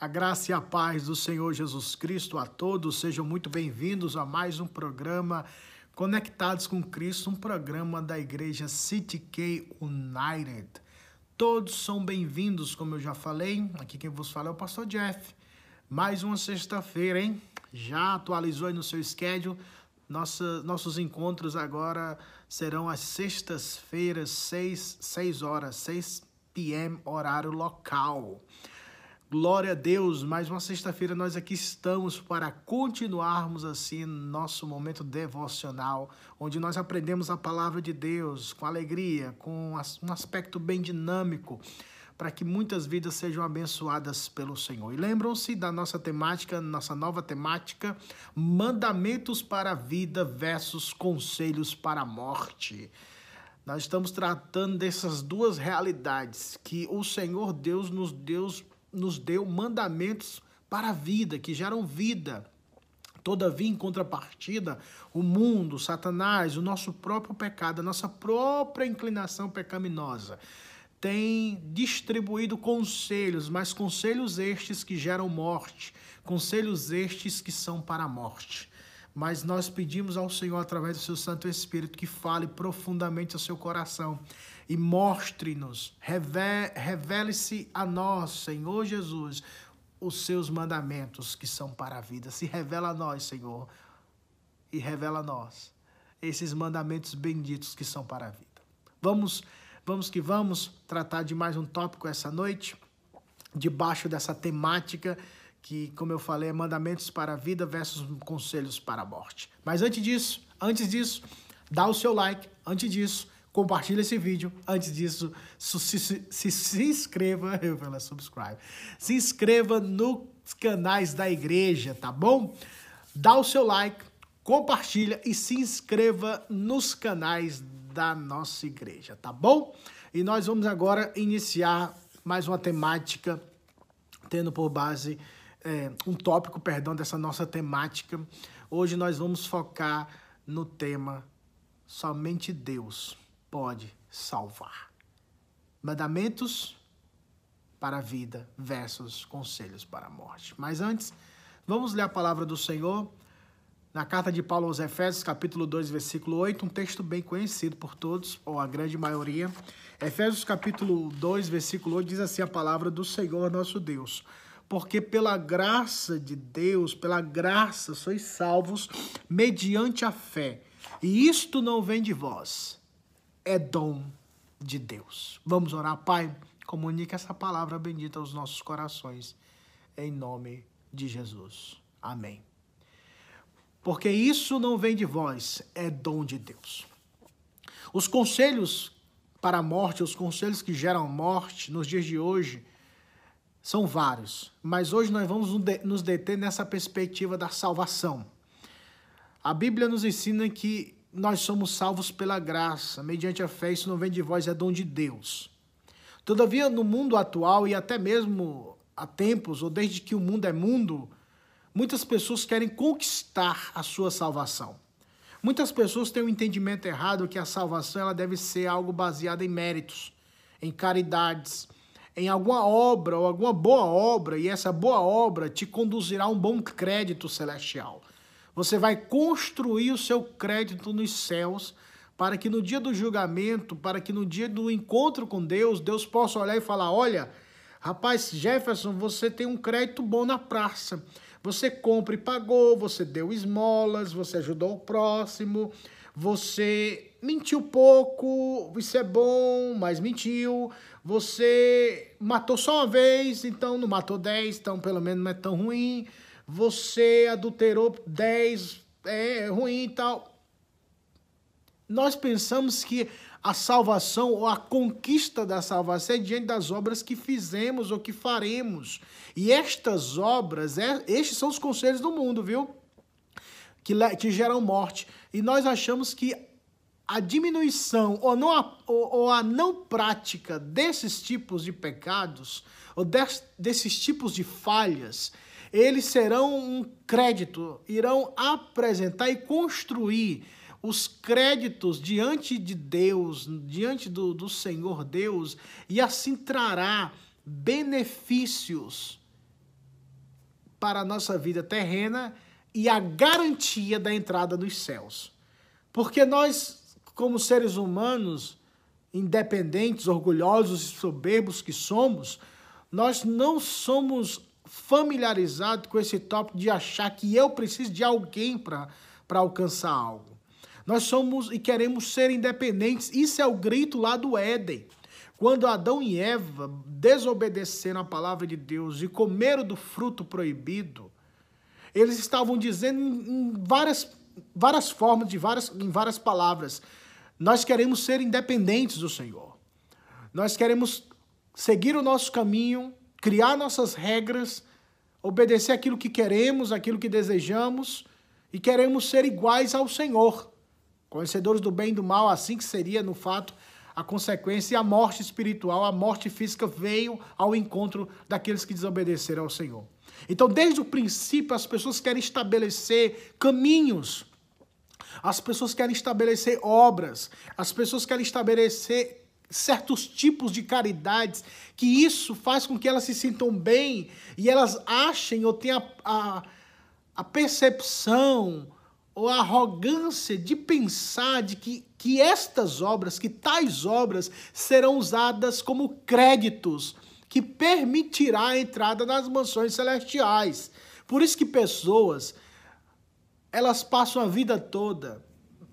A graça e a paz do Senhor Jesus Cristo a todos, sejam muito bem-vindos a mais um programa Conectados com Cristo, um programa da igreja City K United. Todos são bem-vindos, como eu já falei. Aqui quem vos fala é o pastor Jeff. Mais uma sexta-feira, hein? Já atualizou aí no seu schedule. Nossa, nossos encontros agora serão às sextas-feiras, 6, 6 horas, 6 p.m., horário local. Glória a Deus, mais uma sexta-feira nós aqui estamos para continuarmos assim nosso momento devocional, onde nós aprendemos a palavra de Deus com alegria, com um aspecto bem dinâmico, para que muitas vidas sejam abençoadas pelo Senhor. E lembram-se da nossa temática, nossa nova temática, mandamentos para a vida versus conselhos para a morte. Nós estamos tratando dessas duas realidades que o Senhor Deus nos deu nos deu mandamentos para a vida, que geram vida. Todavia, em contrapartida, o mundo, Satanás, o nosso próprio pecado, a nossa própria inclinação pecaminosa, tem distribuído conselhos, mas conselhos estes que geram morte, conselhos estes que são para a morte. Mas nós pedimos ao Senhor, através do seu Santo Espírito, que fale profundamente ao seu coração e mostre-nos, revele-se a nós, Senhor Jesus, os seus mandamentos que são para a vida. Se revela a nós, Senhor, e revela a nós esses mandamentos benditos que são para a vida. Vamos, vamos que vamos tratar de mais um tópico essa noite, debaixo dessa temática que, como eu falei, é mandamentos para a vida versus conselhos para a morte. Mas antes disso, antes disso, dá o seu like, antes disso, compartilhe esse vídeo. Antes disso, se, se, se, se inscreva, eu lá, subscribe. Se inscreva nos canais da igreja, tá bom? Dá o seu like, compartilha e se inscreva nos canais da nossa igreja, tá bom? E nós vamos agora iniciar mais uma temática, tendo por base é, um tópico, perdão, dessa nossa temática. Hoje nós vamos focar no tema Somente Deus pode salvar. Mandamentos para a vida versus conselhos para a morte. Mas antes, vamos ler a palavra do Senhor na carta de Paulo aos Efésios, capítulo 2, versículo 8, um texto bem conhecido por todos, ou a grande maioria. Efésios, capítulo 2, versículo 8, diz assim a palavra do Senhor nosso Deus. Porque pela graça de Deus, pela graça sois salvos mediante a fé. E isto não vem de vós, é dom de Deus. Vamos orar, Pai. Comunique essa palavra bendita aos nossos corações, em nome de Jesus. Amém. Porque isso não vem de vós, é dom de Deus. Os conselhos para a morte, os conselhos que geram morte nos dias de hoje, são vários, mas hoje nós vamos nos deter nessa perspectiva da salvação. A Bíblia nos ensina que nós somos salvos pela graça, mediante a fé, isso não vem de vós, é dom de Deus. Todavia, no mundo atual e até mesmo há tempos, ou desde que o mundo é mundo, muitas pessoas querem conquistar a sua salvação. Muitas pessoas têm o um entendimento errado que a salvação ela deve ser algo baseado em méritos, em caridades, em alguma obra ou alguma boa obra, e essa boa obra te conduzirá a um bom crédito celestial. Você vai construir o seu crédito nos céus para que no dia do julgamento, para que no dia do encontro com Deus, Deus possa olhar e falar: olha, rapaz, Jefferson, você tem um crédito bom na praça. Você compra e pagou, você deu esmolas, você ajudou o próximo, você mentiu pouco, isso é bom, mas mentiu. Você matou só uma vez, então não matou dez, então pelo menos não é tão ruim você adulterou 10, é ruim e tal. Nós pensamos que a salvação ou a conquista da salvação é diante das obras que fizemos ou que faremos. E estas obras, é, estes são os conselhos do mundo, viu? Que, que geram morte. E nós achamos que a diminuição ou, não a, ou, ou a não prática desses tipos de pecados, ou des, desses tipos de falhas, eles serão um crédito, irão apresentar e construir os créditos diante de Deus, diante do, do Senhor Deus, e assim trará benefícios para a nossa vida terrena e a garantia da entrada nos céus. Porque nós, como seres humanos, independentes, orgulhosos e soberbos que somos, nós não somos familiarizados com esse tópico de achar que eu preciso de alguém para alcançar algo. Nós somos e queremos ser independentes. Isso é o grito lá do Éden. Quando Adão e Eva desobedeceram a palavra de Deus e comeram do fruto proibido, eles estavam dizendo em várias, várias formas, de várias, em várias palavras, nós queremos ser independentes do Senhor. Nós queremos seguir o nosso caminho, criar nossas regras, obedecer aquilo que queremos, aquilo que desejamos e queremos ser iguais ao Senhor. Conhecedores do bem e do mal, assim que seria, no fato, a consequência e a morte espiritual, a morte física veio ao encontro daqueles que desobedeceram ao Senhor. Então, desde o princípio, as pessoas querem estabelecer caminhos as pessoas querem estabelecer obras, as pessoas querem estabelecer certos tipos de caridades, que isso faz com que elas se sintam bem e elas achem ou tenham a, a, a percepção ou a arrogância de pensar de que, que estas obras, que tais obras serão usadas como créditos que permitirá a entrada nas mansões celestiais. Por isso que pessoas elas passam a vida toda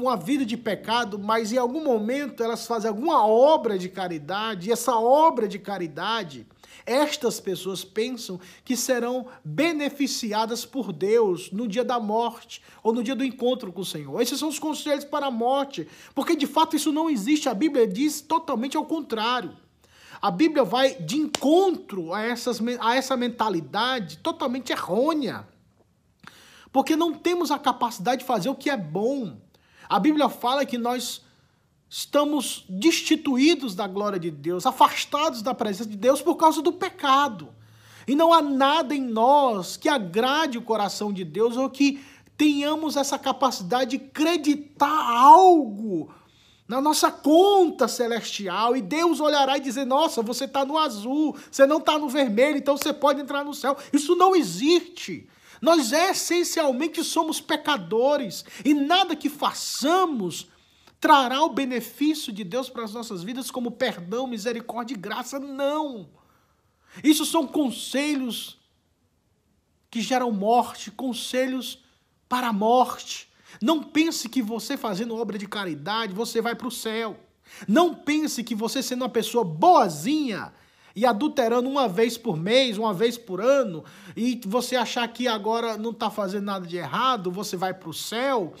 uma vida de pecado, mas em algum momento elas fazem alguma obra de caridade, e essa obra de caridade, estas pessoas pensam que serão beneficiadas por Deus no dia da morte ou no dia do encontro com o Senhor. Esses são os conselhos para a morte, porque de fato isso não existe. A Bíblia diz totalmente ao contrário. A Bíblia vai de encontro a, essas, a essa mentalidade totalmente errônea. Porque não temos a capacidade de fazer o que é bom. A Bíblia fala que nós estamos destituídos da glória de Deus, afastados da presença de Deus por causa do pecado. E não há nada em nós que agrade o coração de Deus ou que tenhamos essa capacidade de acreditar algo na nossa conta celestial e Deus olhará e dizer: Nossa, você está no azul, você não está no vermelho, então você pode entrar no céu. Isso não existe. Nós essencialmente somos pecadores e nada que façamos trará o benefício de Deus para as nossas vidas como perdão, misericórdia e graça. Não. Isso são conselhos que geram morte, conselhos para a morte. Não pense que você fazendo obra de caridade, você vai para o céu. Não pense que você sendo uma pessoa boazinha, e adulterando uma vez por mês, uma vez por ano, e você achar que agora não está fazendo nada de errado, você vai para o céu,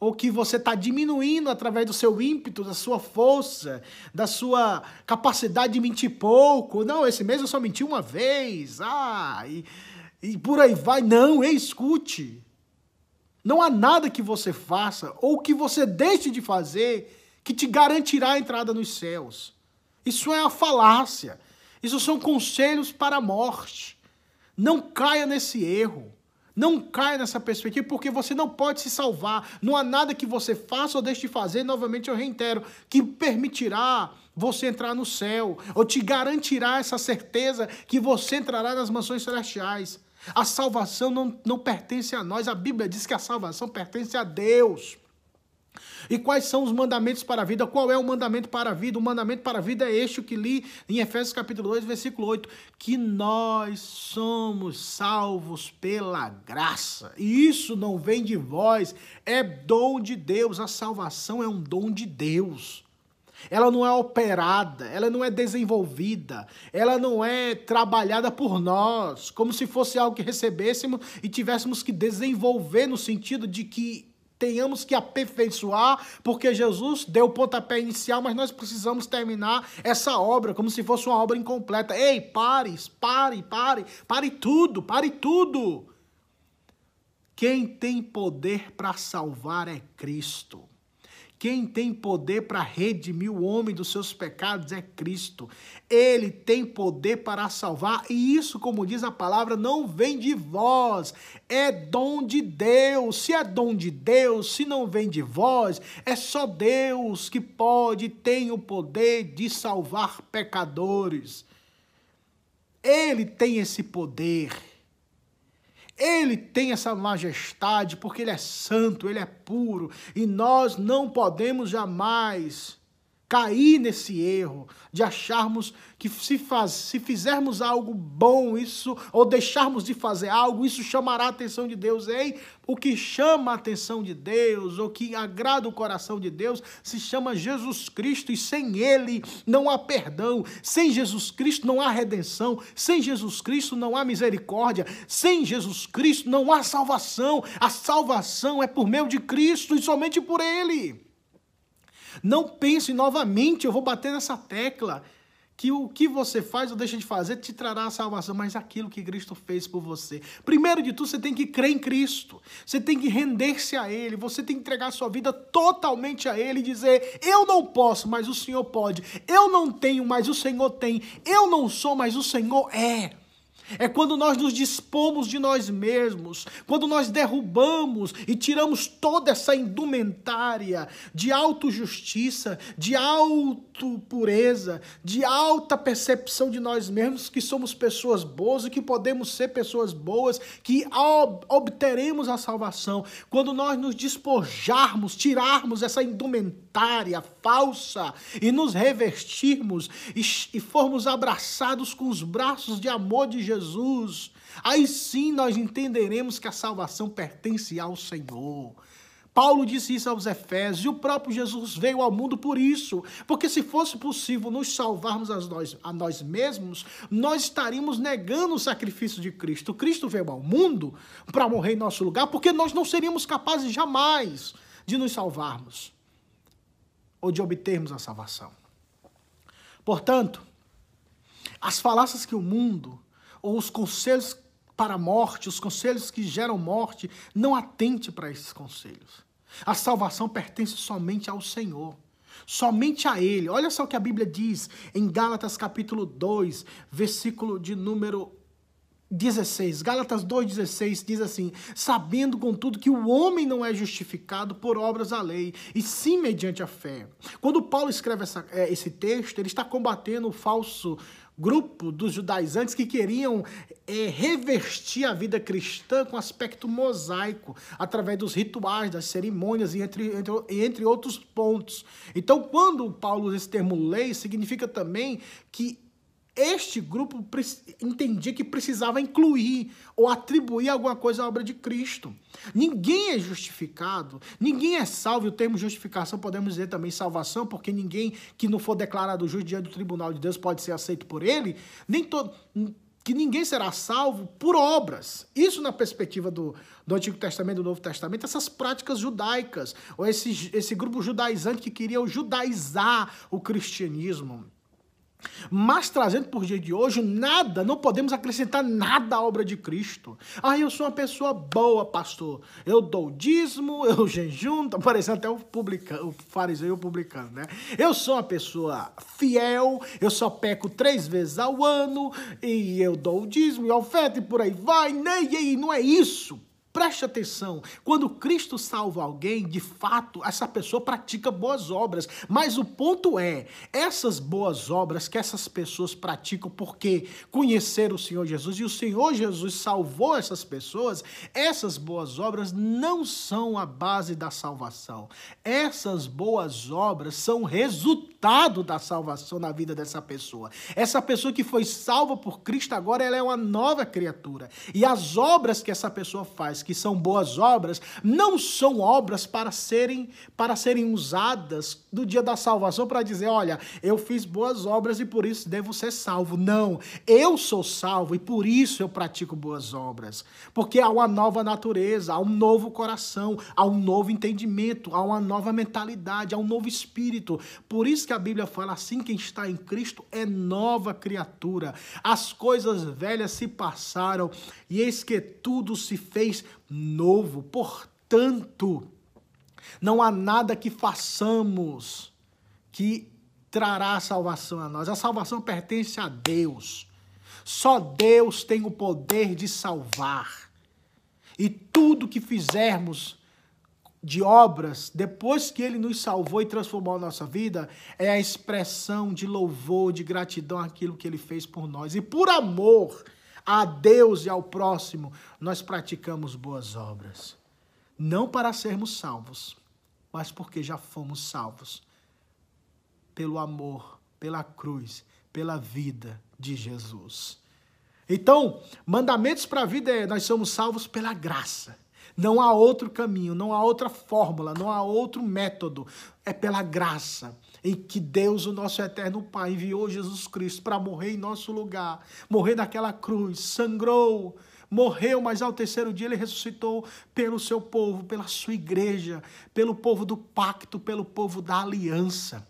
ou que você está diminuindo através do seu ímpeto, da sua força, da sua capacidade de mentir pouco. Não, esse mês eu só menti uma vez. Ah, e, e por aí vai. Não, escute. Não há nada que você faça ou que você deixe de fazer que te garantirá a entrada nos céus. Isso é a falácia. Isso são conselhos para a morte. Não caia nesse erro. Não caia nessa perspectiva, porque você não pode se salvar. Não há nada que você faça ou deixe de fazer, novamente eu reitero, que permitirá você entrar no céu, ou te garantirá essa certeza que você entrará nas mansões celestiais. A salvação não, não pertence a nós, a Bíblia diz que a salvação pertence a Deus. E quais são os mandamentos para a vida? Qual é o mandamento para a vida? O mandamento para a vida é este que li em Efésios capítulo 2, versículo 8, que nós somos salvos pela graça. E isso não vem de vós, é dom de Deus. A salvação é um dom de Deus. Ela não é operada, ela não é desenvolvida, ela não é trabalhada por nós, como se fosse algo que recebêssemos e tivéssemos que desenvolver no sentido de que tenhamos que aperfeiçoar, porque Jesus deu o pontapé inicial, mas nós precisamos terminar essa obra como se fosse uma obra incompleta. Ei, pare, pare, pare, pare tudo, pare tudo. Quem tem poder para salvar é Cristo. Quem tem poder para redimir o homem dos seus pecados é Cristo. Ele tem poder para salvar, e isso, como diz a palavra, não vem de vós, é dom de Deus. Se é dom de Deus, se não vem de vós, é só Deus que pode, tem o poder de salvar pecadores. Ele tem esse poder. Ele tem essa majestade porque ele é santo, ele é puro e nós não podemos jamais cair nesse erro de acharmos que se, faz, se fizermos algo bom, isso, ou deixarmos de fazer algo, isso chamará a atenção de Deus. Ei, o que chama a atenção de Deus, ou que agrada o coração de Deus, se chama Jesus Cristo, e sem Ele não há perdão, sem Jesus Cristo não há redenção, sem Jesus Cristo não há misericórdia, sem Jesus Cristo não há salvação. A salvação é por meio de Cristo e somente por Ele. Não pense novamente, eu vou bater nessa tecla, que o que você faz ou deixa de fazer te trará a salvação, mas aquilo que Cristo fez por você. Primeiro de tudo, você tem que crer em Cristo, você tem que render-se a Ele, você tem que entregar sua vida totalmente a Ele e dizer: Eu não posso, mas o Senhor pode, eu não tenho, mas o Senhor tem, eu não sou, mas o Senhor é. É quando nós nos dispomos de nós mesmos, quando nós derrubamos e tiramos toda essa indumentária de autojustiça, de autopureza, de alta percepção de nós mesmos, que somos pessoas boas e que podemos ser pessoas boas, que obteremos a salvação. Quando nós nos despojarmos, tirarmos essa indumentária falsa e nos revestirmos e, e formos abraçados com os braços de amor de Jesus Jesus, aí sim nós entenderemos que a salvação pertence ao Senhor. Paulo disse isso aos Efésios, e o próprio Jesus veio ao mundo por isso, porque se fosse possível nos salvarmos a nós, a nós mesmos, nós estaríamos negando o sacrifício de Cristo. Cristo veio ao mundo para morrer em nosso lugar, porque nós não seríamos capazes jamais de nos salvarmos ou de obtermos a salvação. Portanto, as falácias que o mundo ou os conselhos para a morte, os conselhos que geram morte, não atente para esses conselhos. A salvação pertence somente ao Senhor. Somente a Ele. Olha só o que a Bíblia diz em Gálatas capítulo 2, versículo de número 16. Gálatas 2,16 diz assim: Sabendo, contudo, que o homem não é justificado por obras da lei, e sim mediante a fé. Quando Paulo escreve essa, é, esse texto, ele está combatendo o falso grupo dos judaizantes que queriam é, revestir a vida cristã com aspecto mosaico, através dos rituais, das cerimônias e entre, entre, entre outros pontos. Então, quando Paulo usa esse termo lei, significa também que este grupo entendia que precisava incluir ou atribuir alguma coisa à obra de Cristo. Ninguém é justificado, ninguém é salvo, e o termo justificação podemos dizer também salvação, porque ninguém que não for declarado justo diante do tribunal de Deus pode ser aceito por ele, nem todo que ninguém será salvo por obras. Isso na perspectiva do, do Antigo Testamento e do Novo Testamento, essas práticas judaicas, ou esse, esse grupo judaizante que queria judaizar o cristianismo. Mas trazendo por dia de hoje, nada, não podemos acrescentar nada à obra de Cristo. Ah, eu sou uma pessoa boa, pastor. Eu dou dízimo, eu jejum, tá parecendo até o, publicano, o fariseu publicano, né? Eu sou uma pessoa fiel, eu só peco três vezes ao ano, e eu dou dízimo e oferta e por aí vai. Né? Não é isso. Preste atenção, quando Cristo salva alguém, de fato, essa pessoa pratica boas obras. Mas o ponto é, essas boas obras que essas pessoas praticam porque conheceram o Senhor Jesus e o Senhor Jesus salvou essas pessoas, essas boas obras não são a base da salvação. Essas boas obras são resultado da salvação na vida dessa pessoa. Essa pessoa que foi salva por Cristo agora ela é uma nova criatura. E as obras que essa pessoa faz que são boas obras, não são obras para serem para serem usadas no dia da salvação para dizer, olha, eu fiz boas obras e por isso devo ser salvo. Não, eu sou salvo e por isso eu pratico boas obras, porque há uma nova natureza, há um novo coração, há um novo entendimento, há uma nova mentalidade, há um novo espírito. Por isso que a Bíblia fala assim, quem está em Cristo é nova criatura. As coisas velhas se passaram e eis que tudo se fez novo. Portanto, não há nada que façamos que trará salvação a nós. A salvação pertence a Deus. Só Deus tem o poder de salvar. E tudo que fizermos de obras, depois que Ele nos salvou e transformou a nossa vida, é a expressão de louvor, de gratidão àquilo que Ele fez por nós. E por amor a Deus e ao próximo, nós praticamos boas obras. Não para sermos salvos, mas porque já fomos salvos pelo amor, pela cruz, pela vida de Jesus. Então, mandamentos para a vida é nós somos salvos pela graça. Não há outro caminho, não há outra fórmula, não há outro método. É pela graça em que Deus, o nosso eterno Pai, enviou Jesus Cristo para morrer em nosso lugar, morrer naquela cruz, sangrou, morreu, mas ao terceiro dia ele ressuscitou pelo seu povo, pela sua igreja, pelo povo do pacto, pelo povo da aliança.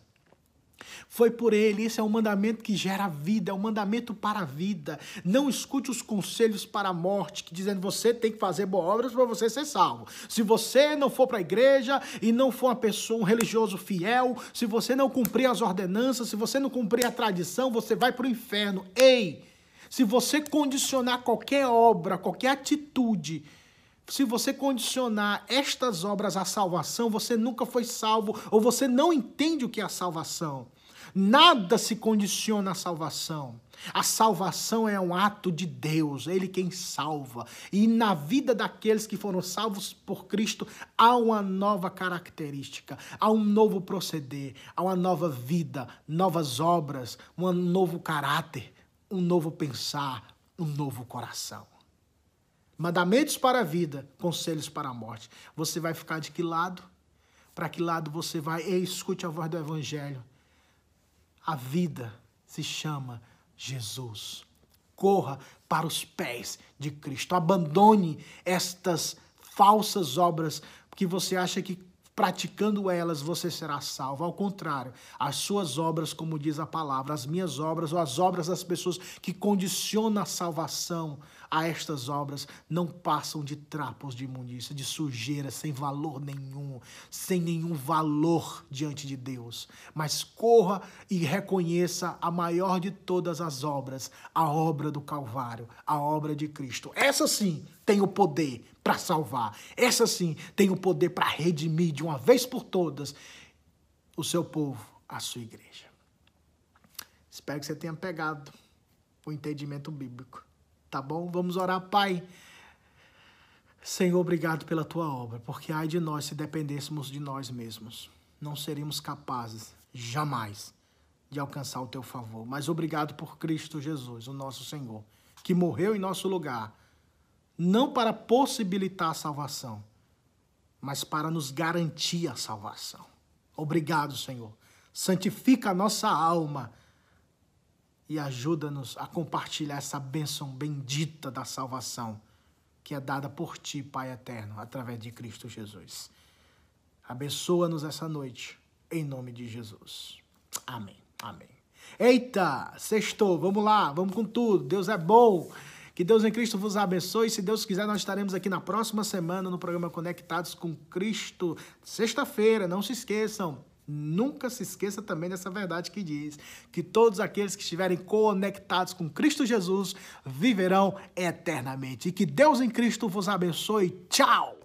Foi por ele, esse é um mandamento que gera vida, é um mandamento para a vida. Não escute os conselhos para a morte, que dizendo você tem que fazer boas obras para você ser salvo. Se você não for para a igreja e não for uma pessoa, um religioso fiel, se você não cumprir as ordenanças, se você não cumprir a tradição, você vai para o inferno. Ei! Se você condicionar qualquer obra, qualquer atitude, se você condicionar estas obras à salvação, você nunca foi salvo ou você não entende o que é a salvação. Nada se condiciona à salvação. A salvação é um ato de Deus, é Ele quem salva. E na vida daqueles que foram salvos por Cristo, há uma nova característica, há um novo proceder, há uma nova vida, novas obras, um novo caráter, um novo pensar, um novo coração. Mandamentos para a vida, conselhos para a morte. Você vai ficar de que lado? Para que lado você vai? Ei, escute a voz do Evangelho. A vida se chama Jesus. Corra para os pés de Cristo. Abandone estas falsas obras que você acha que praticando elas você será salvo. Ao contrário, as suas obras, como diz a palavra, as minhas obras ou as obras das pessoas que condicionam a salvação, a estas obras não passam de trapos de imundícia, de sujeira, sem valor nenhum, sem nenhum valor diante de Deus. Mas corra e reconheça a maior de todas as obras, a obra do Calvário, a obra de Cristo. Essa sim tem o poder para salvar. Essa sim tem o poder para redimir de uma vez por todas o seu povo, a sua igreja. Espero que você tenha pegado o entendimento bíblico. Tá bom? Vamos orar, Pai. Senhor, obrigado pela tua obra, porque ai de nós se dependêssemos de nós mesmos. Não seríamos capazes, jamais, de alcançar o teu favor. Mas obrigado por Cristo Jesus, o nosso Senhor, que morreu em nosso lugar, não para possibilitar a salvação, mas para nos garantir a salvação. Obrigado, Senhor. Santifica a nossa alma e ajuda-nos a compartilhar essa bênção bendita da salvação que é dada por Ti, Pai eterno, através de Cristo Jesus. Abençoa-nos essa noite, em nome de Jesus. Amém. Amém. Eita, sextou, vamos lá, vamos com tudo. Deus é bom. Que Deus em Cristo vos abençoe. Se Deus quiser, nós estaremos aqui na próxima semana no programa Conectados com Cristo. Sexta-feira, não se esqueçam. Nunca se esqueça também dessa verdade que diz que todos aqueles que estiverem conectados com Cristo Jesus viverão eternamente. E que Deus em Cristo vos abençoe. Tchau!